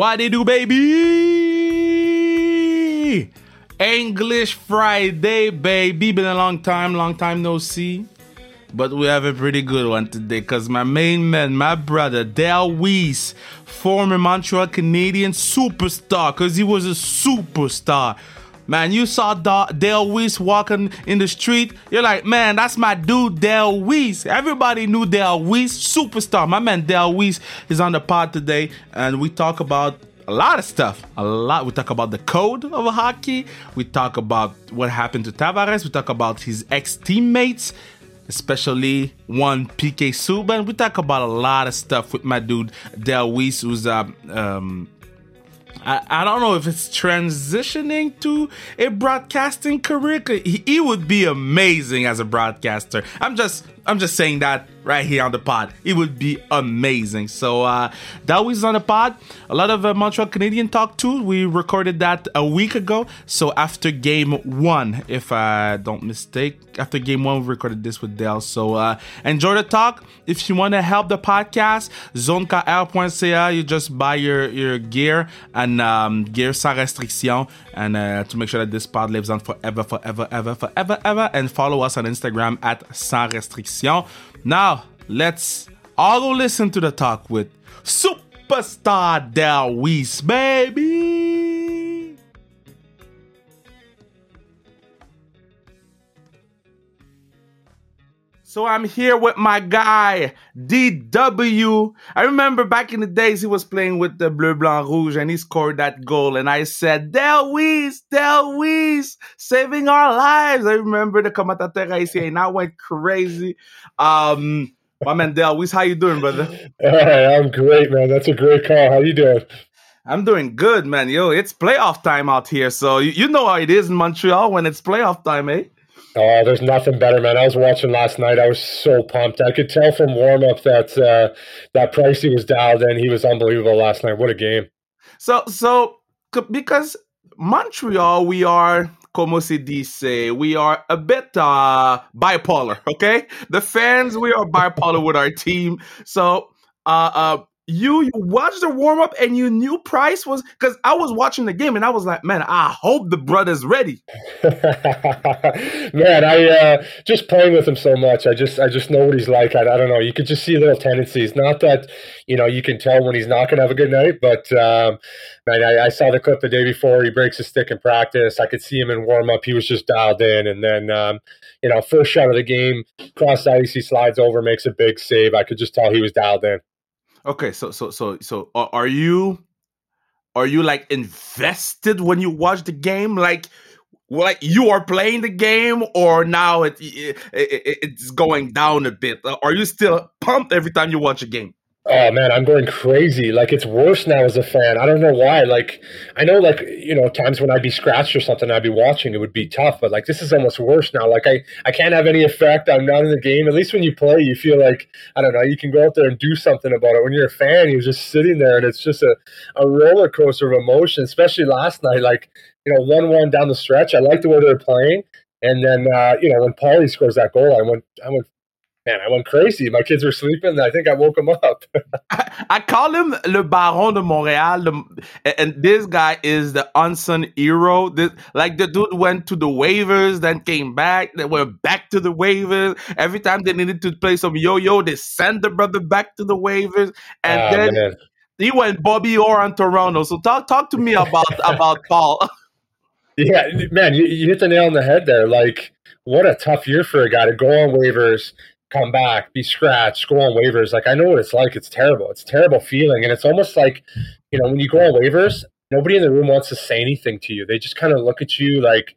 What they do, baby? English Friday, baby. Been a long time, long time no see. But we have a pretty good one today because my main man, my brother, Dale Weise, former Montreal Canadian superstar, because he was a superstar. Man, you saw da- Dale Weise walking in the street. You're like, man, that's my dude, Dale Weise. Everybody knew Dale Weise, superstar. My man, Dale Weise, is on the pod today, and we talk about a lot of stuff. A lot. We talk about the code of hockey. We talk about what happened to Tavares. We talk about his ex teammates, especially one PK Subban. We talk about a lot of stuff with my dude Dale Weise, who's uh, um, I, I don't know if it's transitioning to a broadcasting career. He, he would be amazing as a broadcaster. I'm just I'm just saying that right here on the pod. It would be amazing. So uh, that was on the pod. A lot of uh, Montreal Canadian talk too. We recorded that a week ago. So after game one, if I don't mistake, after game one, we recorded this with Dale. So uh, enjoy the talk. If you want to help the podcast, zonekr.ca, you just buy your, your gear and um, gear sans restriction and uh, to make sure that this pod lives on forever, forever, ever, forever, ever. And follow us on Instagram at sans restriction. Now, let's all go listen to the talk with superstar Dale Weise, baby. So I'm here with my guy, DW. I remember back in the days he was playing with the Bleu Blanc Rouge and he scored that goal. And I said, Dale Weise, saving our lives. I remember the commentator haïtien and I went crazy. Um, my man Dale Weise, how you doing, brother? Hey, I'm great, man. That's a great call. How you doing? I'm doing good, man. Yo, it's playoff time out here. So you, you know how it is in Montreal when it's playoff time, eh? Oh, there's nothing better, man. I was watching last night. I was so pumped. I could tell from warm up that uh, that Pricey was dialed in. He was unbelievable last night. What a game! So, so because Montreal, we are como se dice, we are a bit uh, bipolar. Okay, the fans, we are bipolar with our team. So, uh, uh, you you watched the warm up and you knew Price was because I was watching the game and I was like, man, I hope the brother's ready. man, I uh, just playing with him so much. I just I just know what he's like. I, I don't know. You could just see little tendencies. Not that you know you can tell when he's not going to have a good night, but um, man, I, I saw the clip the day before. He breaks his stick in practice. I could see him in warm up. He was just dialed in, and then um, you know first shot of the game, cross ice, he slides over, makes a big save. I could just tell he was dialed in. Okay, so so so so are you are you like invested when you watch the game? Like like you are playing the game, or now it, it, it it's going down a bit? Are you still pumped every time you watch a game? Oh man, I'm going crazy. Like it's worse now as a fan. I don't know why. Like I know, like you know, times when I'd be scratched or something, I'd be watching. It would be tough, but like this is almost worse now. Like I, I can't have any effect. I'm not in the game. At least when you play, you feel like I don't know. You can go out there and do something about it. When you're a fan, you're just sitting there, and it's just a, a roller coaster of emotion. Especially last night, like you know, one one down the stretch. I like the way they're playing, and then uh, you know when Paulie scores that goal, I went, I went man, I went crazy. My kids were sleeping. I think I woke them up. I, I, call him Le Baron de Montréal. The, and this guy is the unsung hero. This, like the dude went to the waivers, then came back. They went back to the waivers. Every time they needed to play some yo-yo, they sent the brother back to the waivers. And oh, then man. he went Bobby Orr on Toronto. So talk talk to me about about Paul. yeah, man, you, you hit the nail on the head there. Like, what a tough year for a guy to go on waivers come back, be scratched, go on waivers. Like I know what it's like. It's terrible. It's a terrible feeling, and it's almost like you know when you go on waivers, nobody in the room wants to say anything to you. They just kind of look at you like.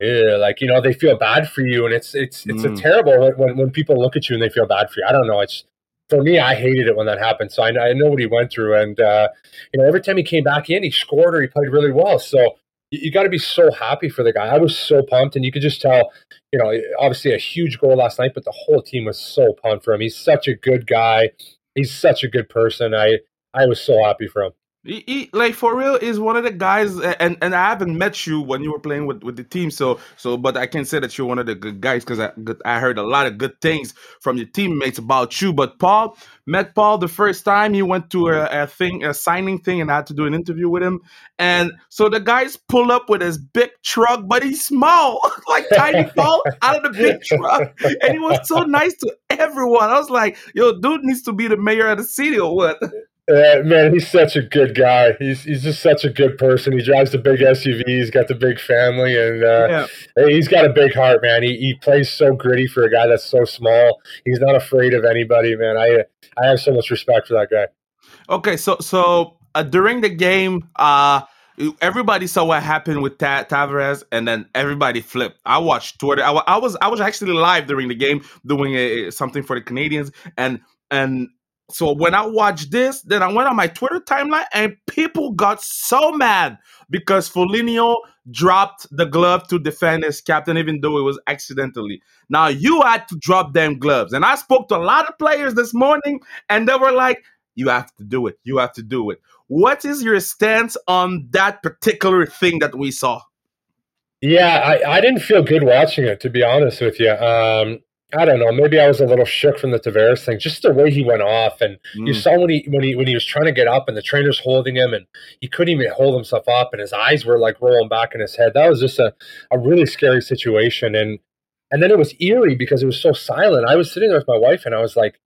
like you know, they feel bad for you, and it's it's it's mm. a terrible when when people look at you and they feel bad for you. I don't know. It's for me, I hated it when that happened. So I, I know what he went through, and uh, you know, every time he came back in, he scored or he played really well. So you, got to be so happy for the guy. I was so pumped, and you could just tell, you know, obviously a huge goal last night, but the whole team was so pumped for him. He's such a good guy. He's such a good person. I I was so happy for him. He, he, like for real is one of the guys and and I haven't met you when you were playing with, with the team so so but I can say that you're one of the good guys because I I heard a lot of good things from your teammates about you but Paul met Paul the first time he went to a, a thing a signing thing and I had to do an interview with him and so the guys pull up with his big truck but he's small like tiny Paul out of the big truck and he was so nice to everyone. I was like yo dude needs to be the mayor of the city or what uh, man, he's such a good guy. He's he's just such a good person. He drives the big SUV. He's got the big family, and uh, yeah. he's got a big heart, man. He he plays so gritty for a guy that's so small. He's not afraid of anybody, man. I I have so much respect for that guy. Okay, so so uh, during the game, uh, everybody saw what happened with Ta- Tavares, and then everybody flipped. I watched Twitter. I, I was I was actually live during the game doing a, something for the Canadians, and and so when I watched this, then I went on my Twitter timeline and people got so mad because Foligno dropped the glove to defend his captain, even though it was accidentally. Now you had to drop them gloves. And I spoke to a lot of players this morning and they were like, you have to do it. You have to do it. What is your stance on that particular thing that we saw? Yeah, I, I didn't feel good watching it, to be honest with you. Um, I don't know. Maybe I was a little shook from the Tavares thing, just the way he went off, and mm. you saw when he when he when he was trying to get up, and the trainer's holding him, and he couldn't even hold himself up, and his eyes were like rolling back in his head. That was just a, a really scary situation, and and then it was eerie because it was so silent. I was sitting there with my wife, and I was like,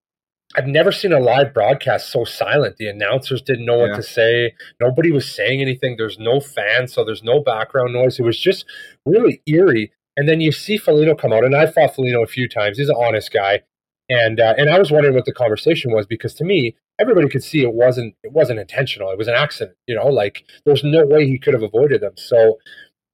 I've never seen a live broadcast so silent. The announcers didn't know yeah. what to say. Nobody was saying anything. There's no fans, so there's no background noise. It was just really eerie. And then you see Foligno come out, and I fought Foligno a few times. He's an honest guy, and uh, and I was wondering what the conversation was because to me, everybody could see it wasn't it wasn't intentional. It was an accident. You know, like there's no way he could have avoided them. So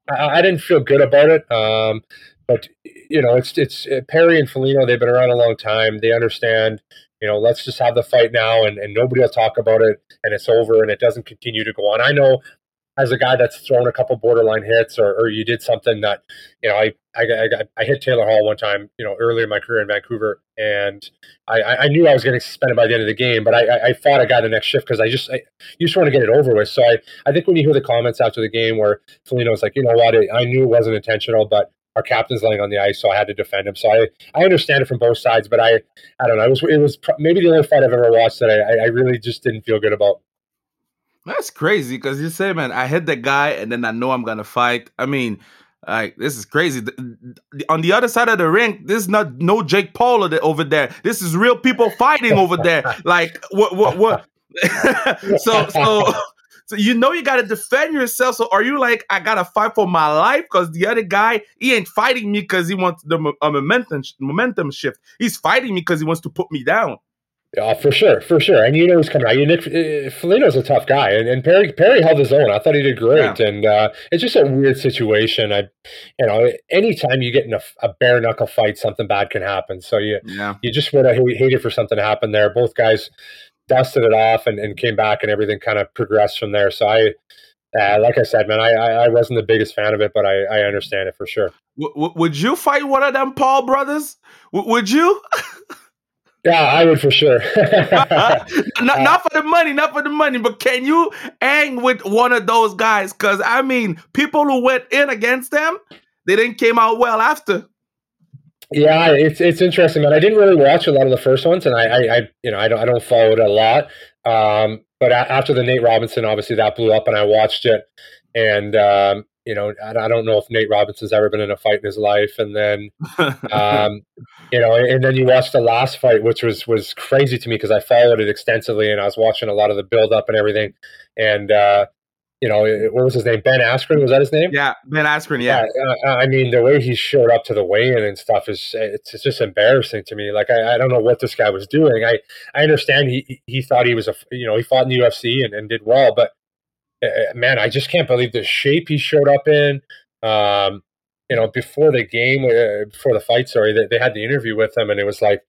I, I didn't feel good about it. Um, but you know, it's it's uh, Perry and Foligno. They've been around a long time. They understand. You know, let's just have the fight now, and, and nobody will talk about it, and it's over, and it doesn't continue to go on. I know as a guy that's thrown a couple borderline hits or, or you did something that you know I, I I I hit Taylor Hall one time you know earlier in my career in Vancouver and I, I knew I was getting suspended by the end of the game but I I fought a guy the next shift because I just I, you just want to get it over with so I I think when you hear the comments after the game where Foligno was like you know what I knew it wasn't intentional but our captain's laying on the ice, so I had to defend him. So I, I understand it from both sides, but I, I don't know. It was, it was maybe the only fight I've ever watched that I, I really just didn't feel good about. That's crazy because you say, man, I hit the guy and then I know I'm gonna fight. I mean, like this is crazy. The, the, on the other side of the ring, this is not no Jake Paul over there. This is real people fighting over there. Like what? What? What? so so. So you know you gotta defend yourself. So are you like I gotta fight for my life because the other guy he ain't fighting me because he wants the momentum momentum shift. He's fighting me because he wants to put me down. Yeah, for sure, for sure. And you know he's coming out. You Nick uh, Foligno's a tough guy, and, and Perry Perry held his own. I thought he did great, yeah. and uh, it's just a weird situation. I, you know, anytime you get in a, a bare knuckle fight, something bad can happen. So you, yeah. you just would have hated for something to happen there. Both guys dusted it off and, and came back, and everything kind of progressed from there. So I, uh, like I said, man, I, I, I wasn't the biggest fan of it, but I, I understand it for sure. W- would you fight one of them Paul brothers? W- would you? Yeah, I would for sure. not, not, for the money, not for the money, but can you hang with one of those guys? Because I mean, people who went in against them, they didn't came out well after. Yeah, it's it's interesting, man. I didn't really watch a lot of the first ones, and I, I, I you know, I don't I don't follow it a lot. Um, but after the Nate Robinson, obviously that blew up, and I watched it, and um, you know, I, don't know if Nate Robinson's ever been in a fight in his life. And then, um, you know, and then you watch the last fight, which was was crazy to me because I followed it extensively and I was watching a lot of the build up and everything. And uh, you know, what was his name? Ben Askren was that his name? Yeah, Ben Askren. Yeah. uh, I mean, the way he showed up to the weigh-in and stuff is it's, it's just embarrassing to me. Like I, I, don't know what this guy was doing. I I understand he he thought he was a you know he fought in the UFC and, and did well, but man, I just can't believe the shape he showed up in. Um, you know, before the game, uh, before the fight, sorry, they, they, had the interview with him, and it was like,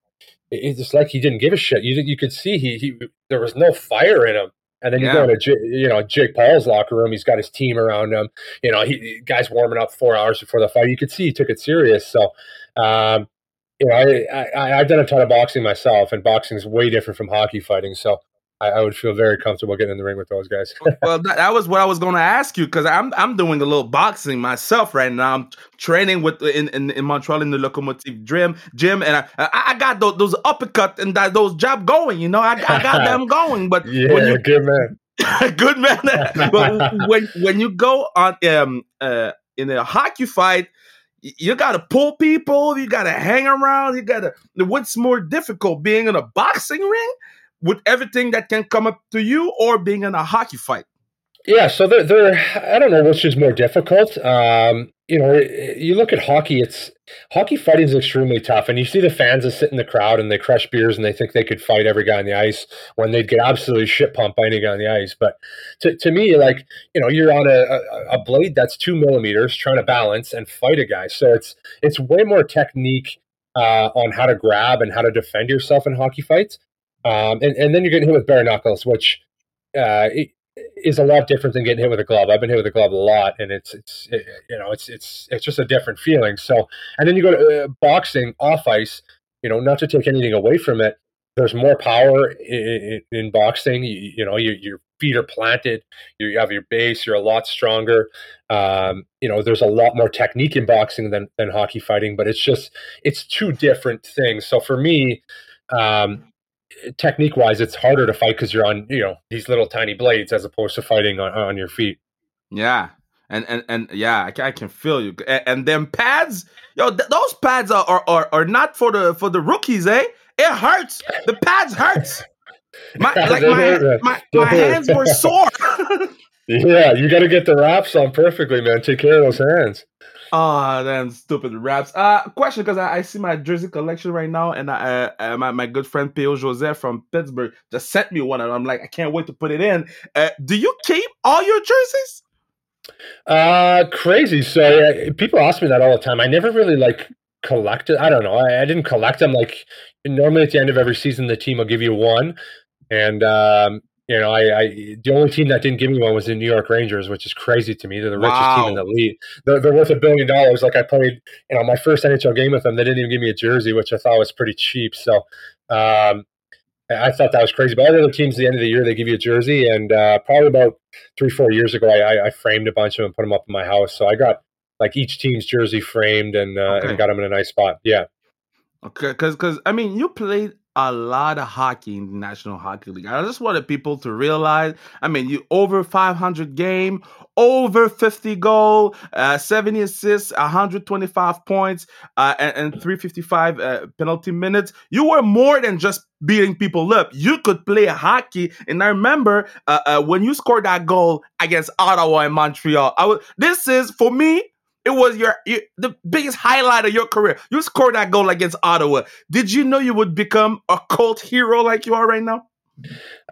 it's just like he didn't give a shit. You you could see he he there was no fire in him. And then you go to you know Jake Paul's locker room. He's got his team around him. You know, he guys warming up four hours before the fight. You could see he took it serious. So, um, you know, I, I I've done a ton of boxing myself, and boxing is way different from hockey fighting. So I, I, would feel very comfortable getting in the ring with those guys. well, that, that, was what I was going to ask you because I'm I'm doing a little boxing myself right now. I'm training with in, in, in Montreal in the Locomotive Gym, gym, and I, I got those, those uppercut and that, those jab going. You know, I, I got them going. But yeah, when you, good man, good man. but when when you go on um uh in a hockey fight you got to pull people, you got to hang around, you got to. What's more difficult, being in a boxing ring with everything that can come up to you, or being in a hockey fight? Yeah, so they're, they're I don't know which is more difficult. Um, you know, you look at hockey, it's hockey fighting is extremely tough. And you see the fans that sit in the crowd and they crush beers and they think they could fight every guy on the ice when they'd get absolutely shit pumped by any guy on the ice. But to, to me, like, you know, you're on a, a, blade that's two millimeters trying to balance and fight a guy. So it's it's way more technique uh, on how to grab and how to defend yourself in hockey fights. Um, and, and then you're getting hit with bare knuckles, which uh, is a lot different than getting hit with a glove. I've been hit with a glove a lot, and it's it's it, you know it's it's it's just a different feeling. So, and then you go to uh, boxing off ice. You know, not to take anything away from it, there's more power in, in, in boxing. You, you know, you, your feet are planted. You have your base. You're a lot stronger. Um, you know, there's a lot more technique in boxing than than hockey fighting, but it's just it's two different things. So for me. Um, technique wise, it's harder to fight because you're on you know these little tiny blades as opposed to fighting on, on your feet. Yeah, and and and yeah, I, I can feel you. And, and them pads, yo, th- those pads are, are, are are not for the for the rookies, eh? It hurts. The pads hurts. My like my my, my hands were sore. yeah, you got to get the wraps on perfectly, man. Take care of those hands. Oh, damn stupid raps. Uh, question because I, I, see my jersey collection right now, and I, uh, uh, my, my good friend P.O. Joseph from Pittsburgh just sent me one, and I'm like, I can't wait to put it in. Uh, do you keep all your jerseys? Uh, crazy. So uh, people ask me that all the time. I never really like collected. I don't know. I, I didn't collect them. Like normally at the end of every season, the team will give you one, and um, you know, I, I, the only team that didn't give me one was the New York Rangers, which is crazy to me. They're the richest wow. team in the league. They're, they're worth a billion dollars. Like I played, you know, my first NHL game with them, they didn't even give me a jersey, which I thought was pretty cheap. So um, I thought that was crazy. But other teams, at the end of the year, they give you a jersey. And uh, probably about three, four years ago, I, I, framed a bunch of them and put them up in my house. So I got like each team's jersey framed and, uh, okay. and got them in a nice spot. Yeah. Okay, because because I mean, you played a lot of hockey in the National Hockey League. I just wanted people to realize. I mean, you over 500 game, over 50 goal, uh, 70 assists, 125 points, uh, and, and 355 uh, penalty minutes. You were more than just beating people up. You could play hockey. And I remember uh, uh, when you scored that goal against Ottawa and Montreal. I was. This is for me it was your, your, the biggest highlight of your career. You scored that goal against Ottawa. Did you know you would become a cult hero like you are right now?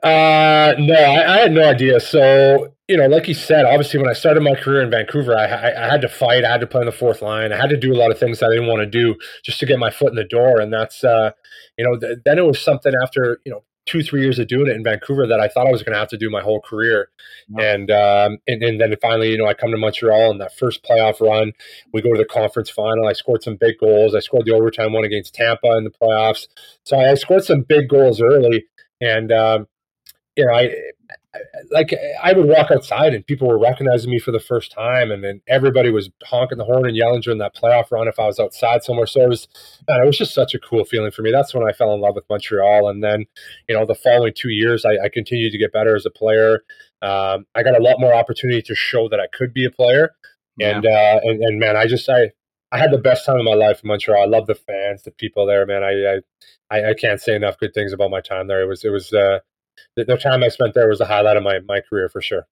Uh, no, I, I, had no idea. So you know, like you said, obviously when I started my career in Vancouver, I, I, I, had to fight. I had to play in the fourth line. I had to do a lot of things I didn't want to do just to get my foot in the door. And that's, uh, you know, th- then it was something after you know two three years of doing it in Vancouver that I thought I was going to have to do my whole career, and, um, and and then finally you know I come to Montreal and that first playoff run, we go to the conference final. I scored some big goals. I scored the overtime one against Tampa in the playoffs, so I scored some big goals early, and um, you know I like I would walk outside and people were recognizing me for the first time, and then everybody was honking the horn and yelling during that playoff run if I was outside somewhere. So it was, man, it was just such a cool feeling for me. That's when I fell in love with Montreal, and then you know the following two years I, I continued to get better as a player. Um, I got a lot more opportunity to show that I could be a player, and uh, and, and man, I just I I had the best time of my life in Montreal. I love the fans, the people there, man. I I, I can't say enough good things about my time there. It was it was. Uh, the, the time I spent there was the highlight of my my career for sure.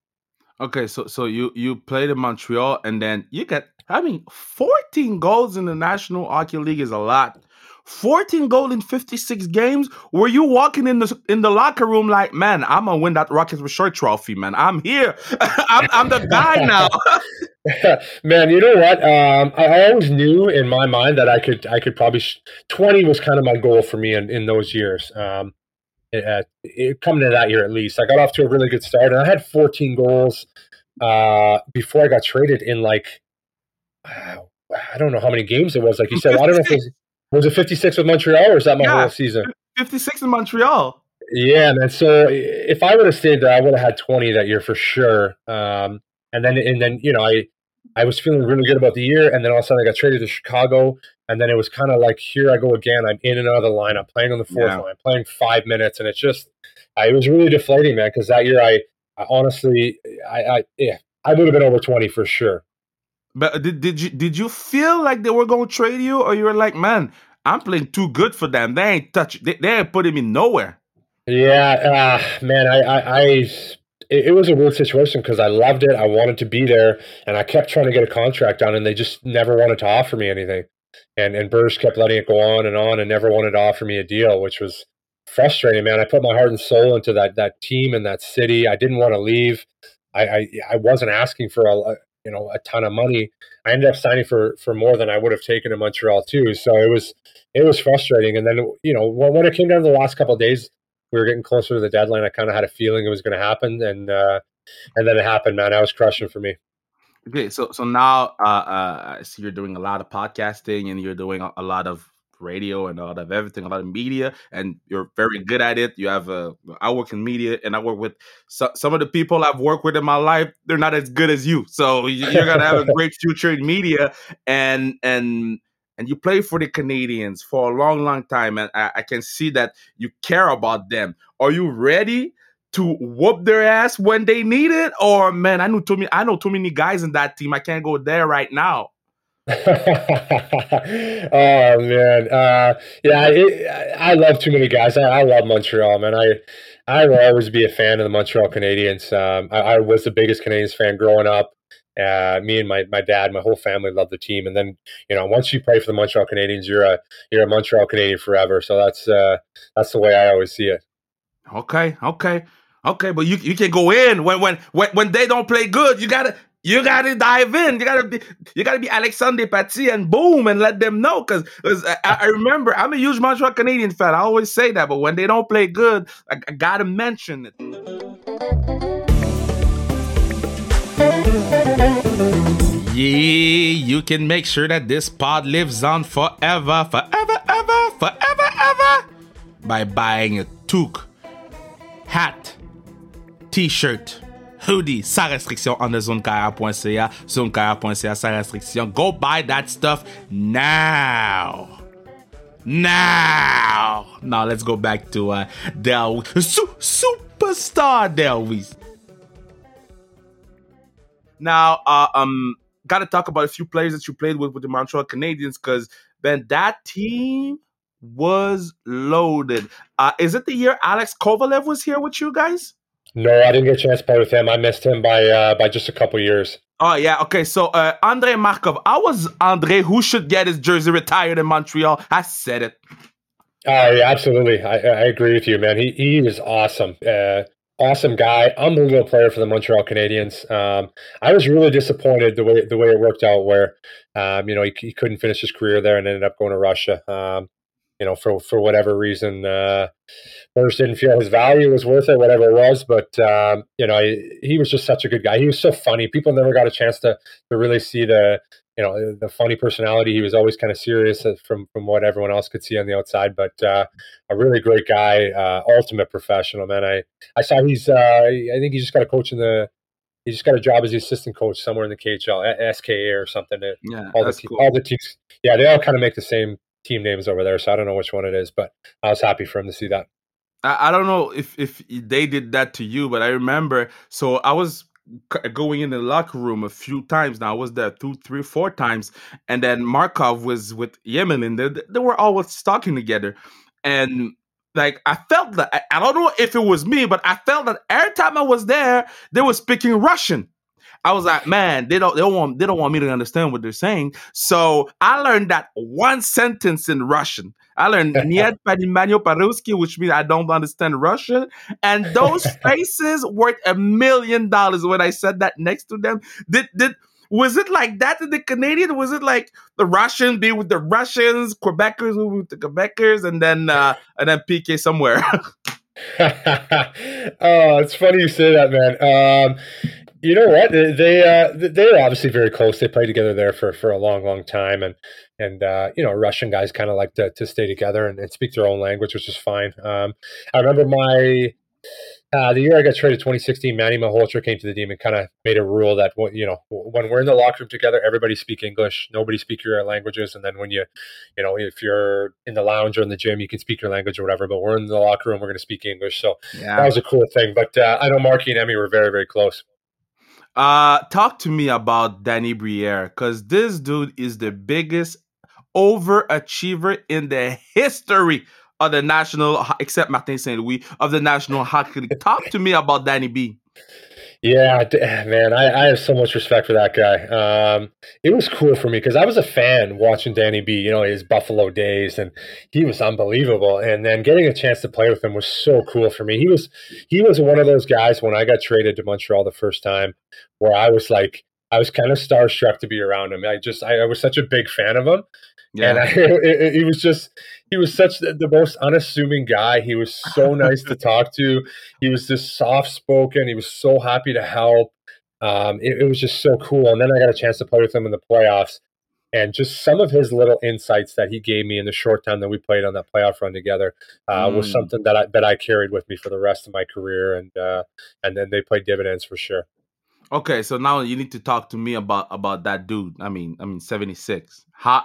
Okay, so so you you played in Montreal and then you get I mean 14 goals in the National Hockey League is a lot. 14 goals in 56 games. Were you walking in the in the locker room like, man, I'm gonna win that Rocket Richard trophy, man. I'm here. I'm, I'm the guy now. man, you know what? Um, I always knew in my mind that I could I could probably sh- 20 was kind of my goal for me in, in those years. Um, uh, coming to that year at least. I got off to a really good start, and I had 14 goals uh, before I got traded in like uh, I don't know how many games it was. Like you said, I don't know if it was, was it 56 with Montreal or is that my yeah, whole season? 56 in Montreal. Yeah, man. So if I would have stayed there, I would have had 20 that year for sure. Um, and then, and then, you know, I, I was feeling really good about the year, and then all of a sudden I got traded to Chicago, and then it was kind of like, here I go again. I'm in another lineup, playing on the fourth yeah. line, playing five minutes, and it's just, uh, it was really deflating, man. Because that year, I, I honestly, I, I, yeah, I would have been over 20 for sure. But did did you did you feel like they were going to trade you, or you were like, man, I'm playing too good for them. They ain't touch. They, they ain't putting me nowhere. Yeah, uh, man, I, I, I it, it was a weird situation because I loved it. I wanted to be there, and I kept trying to get a contract done, and they just never wanted to offer me anything. And and Burge kept letting it go on and on, and never wanted to offer me a deal, which was frustrating, man. I put my heart and soul into that that team and that city. I didn't want to leave. I I, I wasn't asking for a, you know a ton of money. I ended up signing for for more than I would have taken in Montreal too. So it was it was frustrating. And then you know when, when it came down to the last couple of days, we were getting closer to the deadline. I kind of had a feeling it was going to happen, and uh, and then it happened. Man, that was crushing for me. Okay, so so now uh, uh, I see you're doing a lot of podcasting and you're doing a, a lot of radio and a lot of everything, a lot of media, and you're very good at it. You have a, I work in media and I work with so, some of the people I've worked with in my life. They're not as good as you, so you're gonna have a great future in media. And and and you play for the Canadians for a long, long time, and I, I can see that you care about them. Are you ready? To whoop their ass when they need it, or man, I know too many. I know too many guys in that team. I can't go there right now. oh man, uh, yeah, it, I love too many guys. I, I, love Montreal, man. I I will always be a fan of the Montreal Canadiens. Um, I, I, was the biggest Canadiens fan growing up. Uh, me and my, my dad, my whole family loved the team. And then you know, once you play for the Montreal Canadiens, you're a you're a Montreal Canadian forever. So that's uh, that's the way I always see it. Okay, okay. Okay, but you you can go in when when when when they don't play good. You gotta you gotta dive in. You gotta be you gotta be Alexandre Paty and boom and let them know. Cause, cause I, I, remember I'm a huge Montreal Canadian fan. I always say that, but when they don't play good, I, I gotta mention it. Yeah, you can make sure that this pod lives on forever, forever, ever, forever, ever by buying a toque, hat, t-shirt hoodie sans restriction en zonecarrière.ca. Zonecarrière.ca sans restriction. Go buy that stuff now. Now. Now let's go back to uh, Del Su- superstar Del Weise. Now, uh, um, got to talk about a few players that you played with with the Montreal Canadiens because then that team was loaded. Uh, is it the year Alex Kovalev was here with you guys? No, I didn't get a chance to play with him. I missed him by uh, by just a couple years. Oh yeah, okay. So uh, Andre Markov, I was Andre who should get his jersey retired in Montreal. I said it. Oh yeah, absolutely. I, I agree with you, man. He he is awesome. Uh, awesome guy, unbelievable player for the Montreal Canadiens. Um, I was really disappointed the way the way it worked out, where um, you know he, he, couldn't finish his career there and ended up going to Russia. Um, you know, for for whatever reason, uh, Burge didn't feel his value was worth it, whatever it was. But um, you know, he, he, was just such a good guy. He was so funny. People never got a chance to to really see the you know the funny personality. He was always kind of serious uh, from from what everyone else could see on the outside. But uh, a really great guy, uh, ultimate professional man. I I saw he's uh, I think he just got a coach in the he just got a job as the assistant coach somewhere in the KHL, SKA or something. Yeah, all the cool. all the teams. Yeah, they all kind of make the same team names over there, so I don't know which one it is, but I was happy for him to see that. I, don't know if if they did that to you, but I remember. So I was going in the locker room a few times now. I was there two, three, four times, and then Markov was with Yemelin. They, they were always talking together, and like I felt that I don't know if it was me, but I felt that every time I was there, they were speaking Russian. I was like, man, they don't they don't want they don't want me to understand what they're saying. So I learned that one sentence in Russian. I learned Niet Panimanyo Paruski, which means I don't understand Russian. And those faces worth a million dollars when I said that next to them. Did did was it like that in the Canadian? Was it like the Russian be with the Russians, Quebecers with the Quebecers, and then uh, and then PK somewhere? oh, it's funny you say that, man. Um, you know what? They uh, they are obviously very close. They played together there for, for a long, long time, and and uh, you know Russian guys kind of like to, to stay together and, and, speak their own language, which is fine. Um, I remember my uh, the year I got traded, 2016, Manny Malhotra came to the team and kind of made a rule that you know when we're in the locker room together, everybody speak English, nobody speak your languages, and then when you, you know, if you're in the lounge or in the gym, you can speak your language or whatever. But we're in the locker room, we're going to speak English. So yeah. that was a cool thing. But uh, I know Marky and Emmy were very very close. Uh, talk to me about Danny Briere because this dude is the biggest overachiever in the history of the national, except Martin St. Louis, of the National Hockey League. Talk to me about Danny B. Yeah, man, I, I have so much respect for that guy. Um, it was cool for me because I was a fan watching Danny B. You know his Buffalo days, and he was unbelievable. And then getting a chance to play with him was so cool for me. He was he was one of those guys when I got traded to Montreal the first time, where I was like I was kind of starstruck to be around him. I just I, I was such a big fan of him, yeah. And I, it, it, was just, he was such the, the, most unassuming guy. He was so nice to talk to. He was just soft spoken. He was so happy to help. Um, it, it, was just so cool. And then I got a chance to play with him in the playoffs. And just some of his little insights that he gave me in the short time that we played on that playoff run together uh, mm. was something that I that I carried with me for the rest of my career, and uh, and then they played dividends for sure. Okay, so now you need to talk to me about about that dude. I mean, I mean, seventy six. How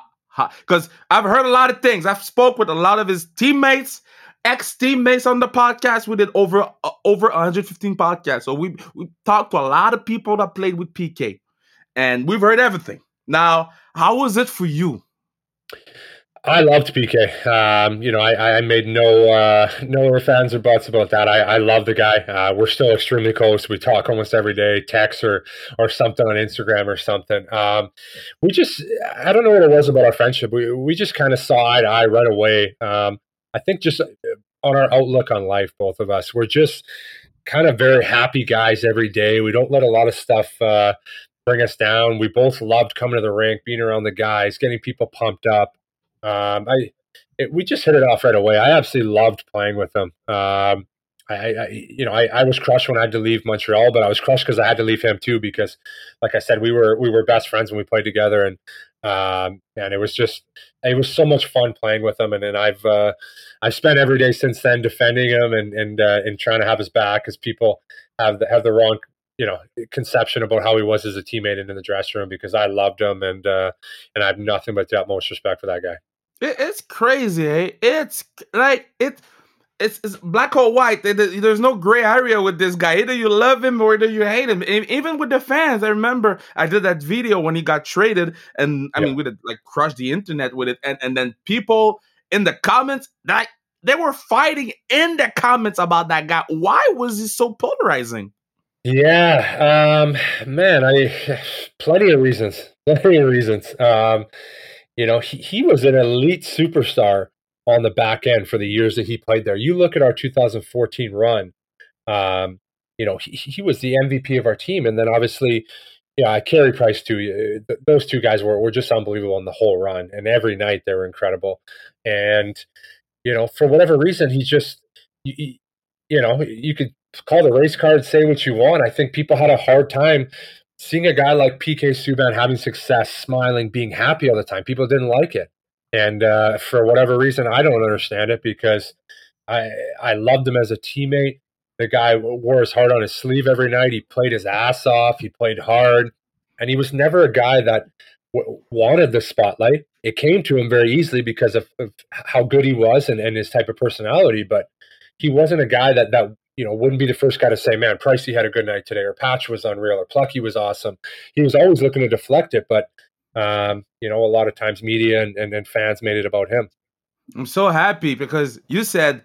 because I've heard a lot of things. I've spoke with a lot of his teammates, ex teammates on the podcast. We did over uh, over 115 podcasts, so we we talked to a lot of people that played with PK, and we've heard everything. Now, how was it for you? I loved PK. Um, you know, I, I made no uh, no fans or buts about that. I, I love the guy. Uh, we're still extremely close. We talk almost every day, text or or something on Instagram or something. Um, we just I don't know what it was about our friendship. We we just kind of saw eye to eye right away. Um, I think just uh, on our outlook on life, both of us, we're just kind of very happy guys every day. We don't let a lot of stuff uh, bring us down. We both loved coming to the rink, being around the guys, getting people pumped up. Um, I it, we just hit it off right away. I absolutely loved playing with him. Um, I, I, you know, I, I was crushed when I had to leave Montreal, but I was crushed because I had to leave him too. Because, like I said, we were we were best friends when we played together, and um, and it was just it was so much fun playing with him. And then I've uh, I've spent every day since then defending him and and uh, and trying to have his back because people have the have the wrong you know conception about how he was as a teammate and in the dressing room because I loved him and uh, and I have nothing but the utmost respect for that guy. It, it's crazy. Eh? It's like it. It's, it's black or white. There's no gray area with this guy. Either you love him or either you hate him. Even with the fans, I remember I did that video when he got traded, and I yeah. mean, we did like crush the internet with it, and and then people in the comments like they were fighting in the comments about that guy. Why was he so polarizing? Yeah, um, man, I plenty of reasons. Plenty of reasons. Um, you know, he, he was an elite superstar on the back end for the years that he played there. You look at our 2014 run, um, you know, he, he was the MVP of our team. And then obviously, yeah, Carey Price too. Those two guys were, were just unbelievable on the whole run. And every night they were incredible. And, you know, for whatever reason, he just, you, you know, you could call the race card, say what you want. I think people had a hard time seeing a guy like PK Subban having success, smiling, being happy all the time, people didn't like it. And uh, for whatever reason, I don't understand it because I I loved him as a teammate. The guy wore his heart on his sleeve every night. He played his ass off. He played hard, and he was never a guy that w- wanted the spotlight. It came to him very easily because of, of how good he was and, and his type of personality. But he wasn't a guy that that you know, wouldn't be the first guy to say, man, Pricey had a good night today, or Patch was unreal, or Pleky was awesome. He was always looking to deflect it, but, um, you know, a lot of times media and, and, and fans made it about him. I'm so happy because you said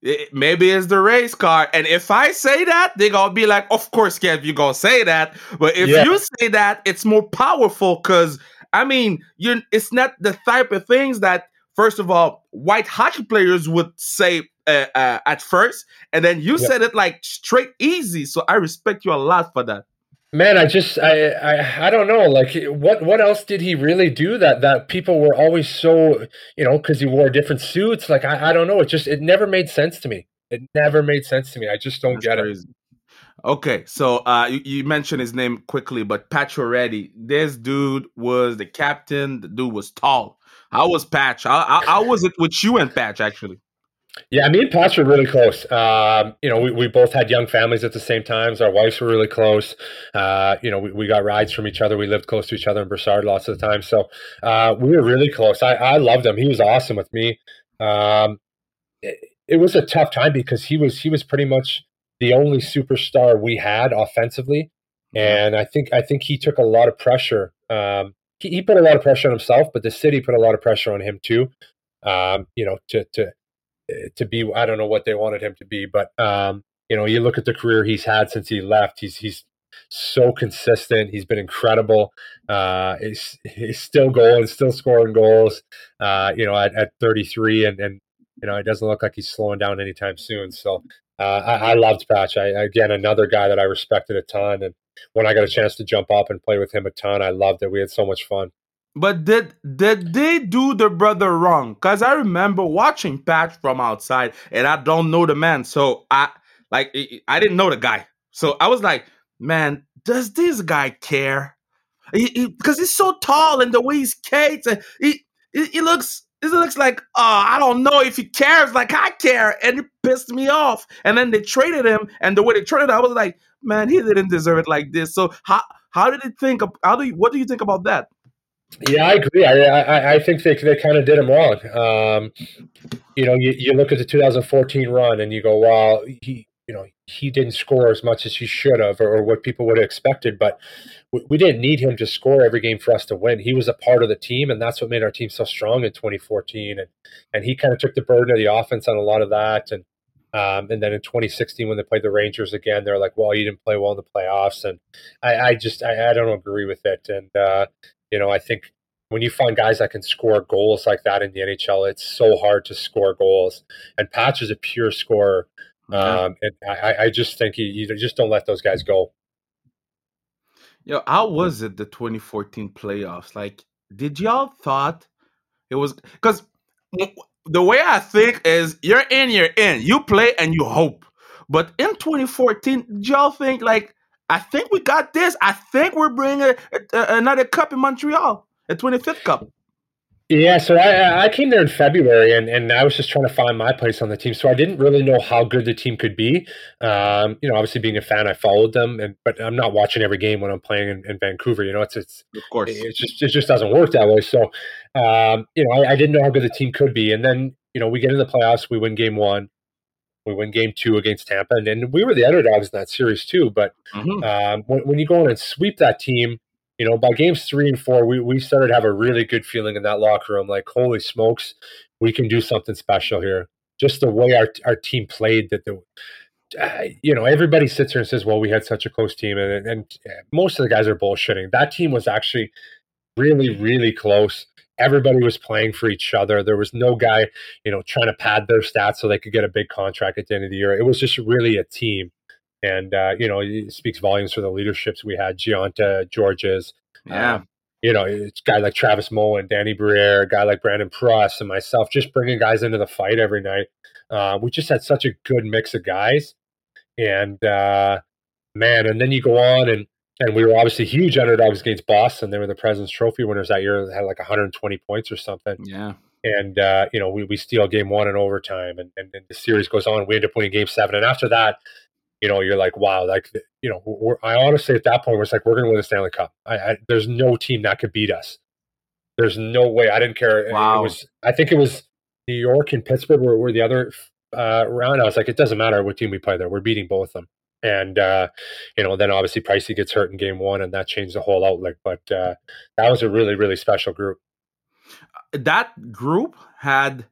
it, maybe it's the race car. And if I say that, they're going to be like, of course, Kev, you're going to say that. But if yeah. you say that, it's more powerful because, I mean, you it's not the type of things that, first of all, white hockey players would say uh, uh, at first, and then you yep. said it like straight easy. So I respect you a lot for that. Man, I just I, I I don't know. Like, what what else did he really do that that people were always so you know because he wore different suits? Like, I, I don't know. It just it never made sense to me. It never made sense to me. I just don't That's get crazy. it. Okay, so uh, you, you, mentioned his name quickly, but Patch already. this dude was the captain. The dude was tall. How was Patch? How, how, how was it with you and Patch actually? Yeah, me and Patch were really close. Um, you know, we, we both had young families at the same times. Our wives were really close. Uh, you know, we, we got rides from each other. We lived close to each other in Brossard lots of the time. So uh, we were really close. I, I loved him. He was awesome with me. Um, it, it was a tough time because he was he was pretty much the only superstar we had offensively, and I think I think he took a lot of pressure. Um, he, he put a lot of pressure on himself, but the city put a lot of pressure on him too. Um, you know, to to to be I don't know what they wanted him to be, but um, you know, you look at the career he's had since he left. He's he's so consistent. He's been incredible. Uh, he's, he's still going, still scoring goals. Uh, you know, at, at 33, and and you know, it doesn't look like he's slowing down anytime soon. So uh, I, I loved Patch. I, again, another guy that I respected a ton, and when I got a chance to jump up and play with him a ton, I loved it. We had so much fun. But did did they do the brother wrong? Cause I remember watching Patch from outside, and I don't know the man, so I like I didn't know the guy, so I was like, man, does this guy care? Because he, he's so tall and the way he skates, and he, he, he looks it looks like oh I don't know if he cares like I care, and it pissed me off. And then they traded him, and the way they traded, I was like, man, he didn't deserve it like this. So how how did it think? How do you, what do you think about that? Yeah, I agree. I I, I think they they kind of did him wrong. Um, you know, you, you look at the 2014 run and you go, "Well, he you know he didn't score as much as he should have, or, or what people would have expected." But we, we, didn't need him to score every game for us to win. He was a part of the team, and that's what made our team so strong in 2014. And and he kind of took the burden of the offense on a lot of that. And um, and then in 2016, when they played the Rangers again, they're like, "Well, you didn't play well in the playoffs," and I, I just I, I, don't agree with it. And uh, you know, I think when you find guys that can score goals like that in the NHL, it's so hard to score goals. And Patch is a pure scorer. Um, and I, I, just think you, you just don't let those guys go. Yo, how was it the 2014 playoffs? Like, did y'all thought it was because the way I think is you're in, you're in, you play and you hope. But in 2014, did y'all think like I think we got this. I think we're bringing a, a, another cup in Montreal, a 25th cup. Yeah, so I, I came there in February, and, and I was just trying to find my place on the team. So I didn't really know how good the team could be. Um, you know, obviously being a fan, I followed them, and but I'm not watching every game when I'm playing in, in Vancouver. You know, it's it's of course it just it just doesn't work that way. So, um, you know, I, I didn't know how good the team could be, and then you know we get in the playoffs, we win game one, we win game two against Tampa, and, and we were the underdogs in that series too. But mm-hmm. um, when, when, you go in and sweep that team, you know, by games three and four, we, we started to have a really good feeling in that locker room. Like, holy smokes, we can do something special here. Just the way our our team played, that the uh, you know, everybody sits here and says, "Well, we had such a close team," and, and most of the guys are bullshitting. That team was actually really, really close everybody was playing for each other. There was no guy, you know, trying to pad their stats so they could get a big contract at the end of the year. It was just really a team. And, uh, you know, it speaks volumes for the leaderships we had Gionta, Gorges. Yeah. Um, you know, it's a guy like Travis Moen, Danny Briere, a guy like Brandon Prust, and myself, just bringing guys into the fight every night. Uh, we just had such a good mix of guys. And, uh, man, and then you go on and and we were obviously huge underdogs against Boston. They were the President's Trophy winners that year. They had like 120 points or something. Yeah. And uh, you know, we, we steal game one in overtime, and, and, and, the series goes on. We end up winning game seven, and after that, you know, you're like, wow, like you know, I honestly at that point was like, we're going to win the Stanley Cup. I, I, there's no team that could beat us. There's no way. I didn't care. Wow. It was. I think it was New York and Pittsburgh were, were the other uh, round. I was like, it doesn't matter what team we play there. We're beating both of them. And uh, you know, then obviously Pricey gets hurt in game one, and that changed the whole outlook. But uh, that was a really, really special group. That group had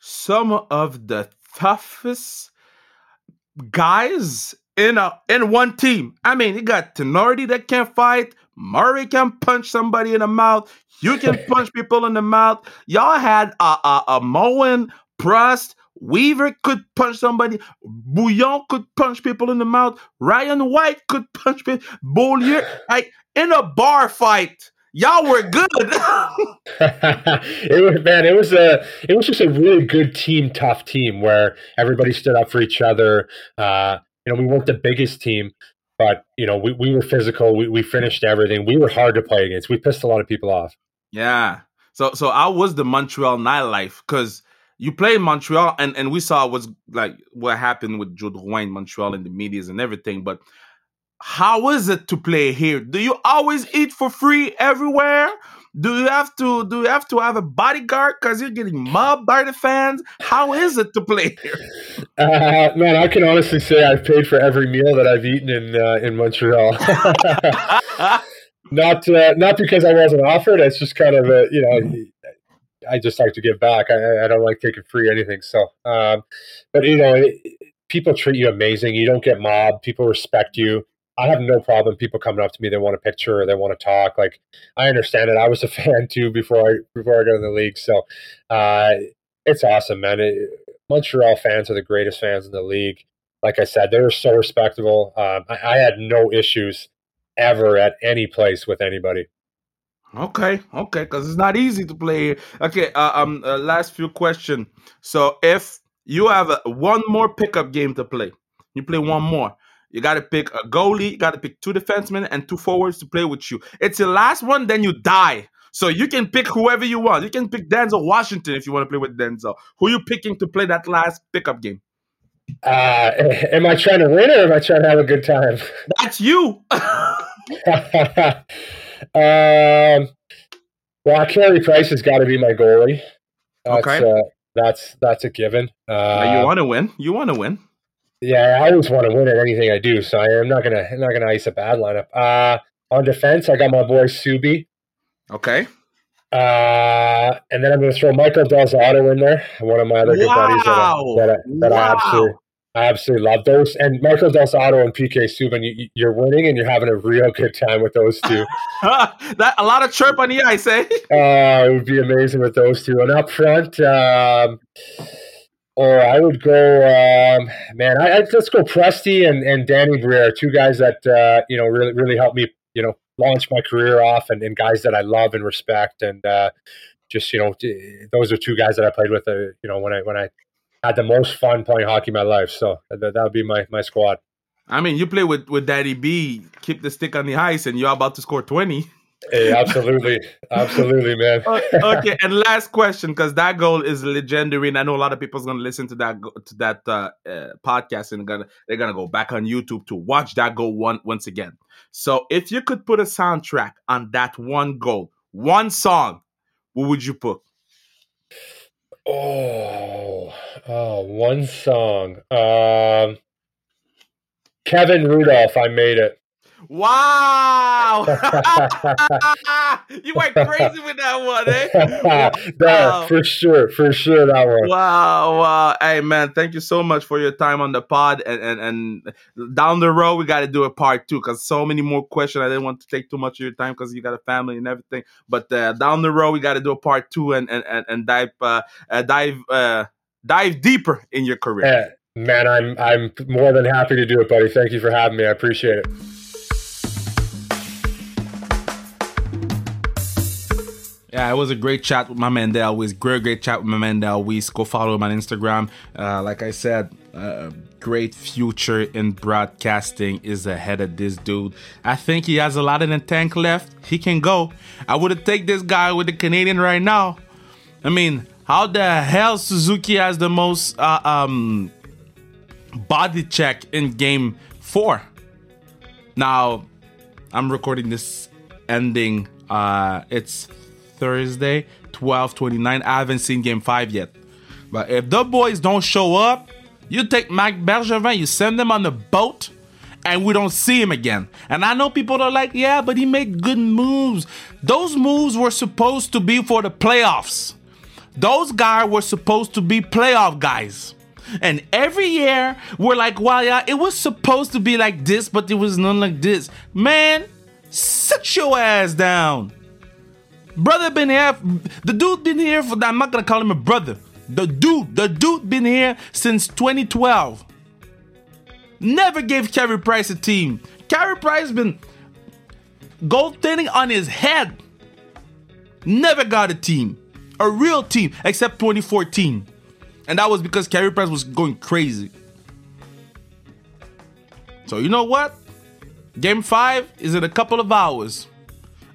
some of the toughest guys in a in one team. I mean, you got Tinordi that can fight, Murray can punch somebody in the mouth, you can punch people in the mouth. Y'all had a a, a Moen, Prust, Weaver could punch somebody. Bouillon could punch people in the mouth. Ryan White could punch people. Beaulieu, like in a bar fight. Y'all were good. it was man. It was a. It was just a really good team, tough team where everybody stood up for each other. Uh, you know, we weren't the biggest team, but you know, we, we were physical. We, we finished everything. We were hard to play against. We pissed a lot of people off. Yeah. So so I was the Montreal nightlife because you play in Montreal and, and we saw what's like what happened with Joe Drouin in Montreal and the medias and everything. But how is it to play here? Do you always eat for free everywhere? Do you have to do you have to have a bodyguard because you're getting mobbed by the fans? How is it to play here? Uh, man, I can honestly say I've paid for every meal that I've eaten in uh, in Montreal. not uh, not because I wasn't offered. It's just kind of a you know I just like to give back. I, I don't like taking free anything. So, um, but you know, it, people treat you amazing. You don't get mobbed. People respect you. I have no problem people coming up to me. They want a picture or they want to talk. Like I understand it. I was a fan too before I before I got in the league. So uh, it's awesome, man. It, Montreal fans are the greatest fans in the league. Like I said, they're so respectable. Um, I, I had no issues ever at any place with anybody. Okay, okay, because it's not easy to play. Okay, uh, um, uh, last few question. So if you have a, one more pickup game to play, you play one more. You got to pick a goalie, you got to pick two defensemen and two forwards to play with you. It's the last one, then you die. So you can pick whoever you want. You can pick Denzel Washington if you want to play with Denzel. Who you picking to play that last pickup game? Uh, am I trying to win or am I trying to have a good time? That's you. um, well, Carey Price has got to be my goalie. That's, okay. Uh, that's that's a given. Uh, you want to win. You want to win. Yeah, I always want to win at anything I do, so I am not gonna I'm not gonna ice a bad lineup. Uh, on defense, I got my boy Subi. Okay. Uh, and then I'm going to throw Michael Del Zotto in there, one of my other good buddies that, I, that, I, that wow. I absolutely I absolutely love those. And Michael Del and PK Subban, you, you're winning and you're having a real good time with those two. that a lot of chirp on the ice, eh? uh, it would be amazing with those two. And up front, um, or I would go, um, man, I, I, let's go Prusty and, and Danny Briere, two guys that uh, you know really really helped me, you know, launch my career off, and, and guys that I love and respect, and uh, just you know, those are two guys that I played with, uh, you know, when I when I had the most fun playing hockey in my life. So that, that would be my, my squad. I mean, you play with, with Daddy B, keep the stick on the ice, and you're about to score 20. Hey, absolutely. absolutely, man. okay, and last question, because that goal is legendary, and I know a lot of people's gonna listen to that to that uh, uh, podcast and gonna they're gonna go back on YouTube to watch that goal one once again. So, if you could put a soundtrack on that one goal, one song, what would you put? Oh, oh, one song. Um, Kevin Rudolf, I made it. Wow! you went crazy with that one, eh? wow. for sure, for sure, that one. Wow, wow. Hey, man, thank you so much for your time on the pod. And and, and down the road, we got to do a part two because so many more questions. I didn't want to take too much of your time because you got a family and everything. But uh, down the road, we got to do a part two and and and, and dive uh, uh, dive uh, dive deeper in your career. Yeah. Man, I'm I'm more than happy to do it, buddy. Thank you for having me. I appreciate it. Yeah, it was a great chat with my man Dale. Great, great chat with my man Dale. Go follow him on Instagram. Uh, like I said, uh, great future in broadcasting is ahead of this dude. I think he has a lot in the tank left. He can go. I would take this guy with the Canadian right now. I mean, how the hell Suzuki has the most uh, um, body check in game four? Now, I'm recording this ending. Uh, it's Thursday, 12:29. I haven't seen Game Five yet, but if the boys don't show up, you take Marc Bergevin, you send them on the boat, and we don't see him again. And I know people are like, yeah, but he made good moves. Those moves were supposed to be for the playoffs. Those guys were supposed to be playoff guys. And every year we're like, well, yeah, it was supposed to be like this, but it was none like this. Man, sit your ass down. Brother been here. The dude been here for. That. I'm not gonna call him a brother. The dude, the dude been here since 2012. Never gave Carey Price a team. Carey Price been goaltending on his head. Never got a team, a real team, except 2014, and that was because Carey Price was going crazy. So you know what? Game five is in a couple of hours.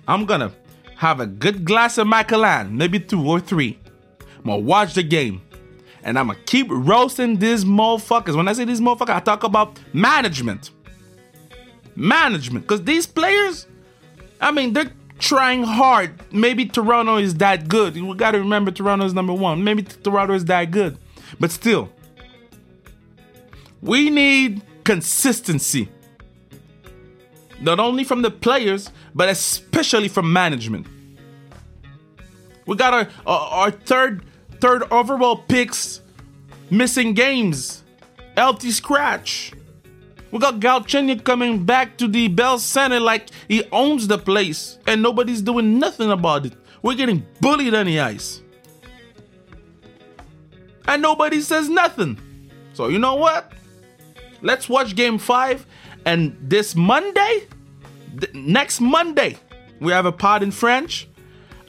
I'm gonna have a good glass of Macallan, maybe two or three. I'm gonna watch the game. And I'm gonna keep roasting these motherfuckers. When I say these motherfuckers, I talk about management. Management. Because these players, I mean, they're trying hard. Maybe Toronto is that good. We gotta remember Toronto is number one. Maybe Toronto is that good. But still, we need consistency. Not only from the players, but especially from management. We got our, uh, our third third overall picks missing games. LT Scratch. We got Galchenyuk coming back to the Bell Center like he owns the place and nobody's doing nothing about it. We're getting bullied on the ice. And nobody says nothing. So, you know what? Let's watch game five. And this Monday, th- next Monday, we have a pod in French.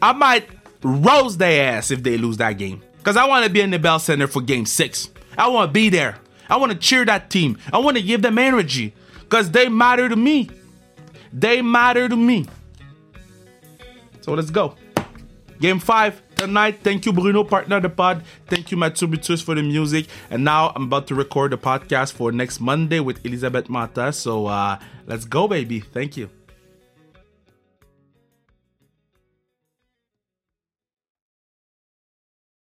I might roast their ass if they lose that game. Because I want to be in the Bell Center for game six. I want to be there. I want to cheer that team. I want to give them energy. Because they matter to me. They matter to me. So let's go. Game five tonight. Thank you, Bruno, partner of the pod. Thank you, Mathieu Butus, for the music. And now I'm about to record the podcast for next Monday with Elizabeth Mata. So uh, let's go, baby. Thank you.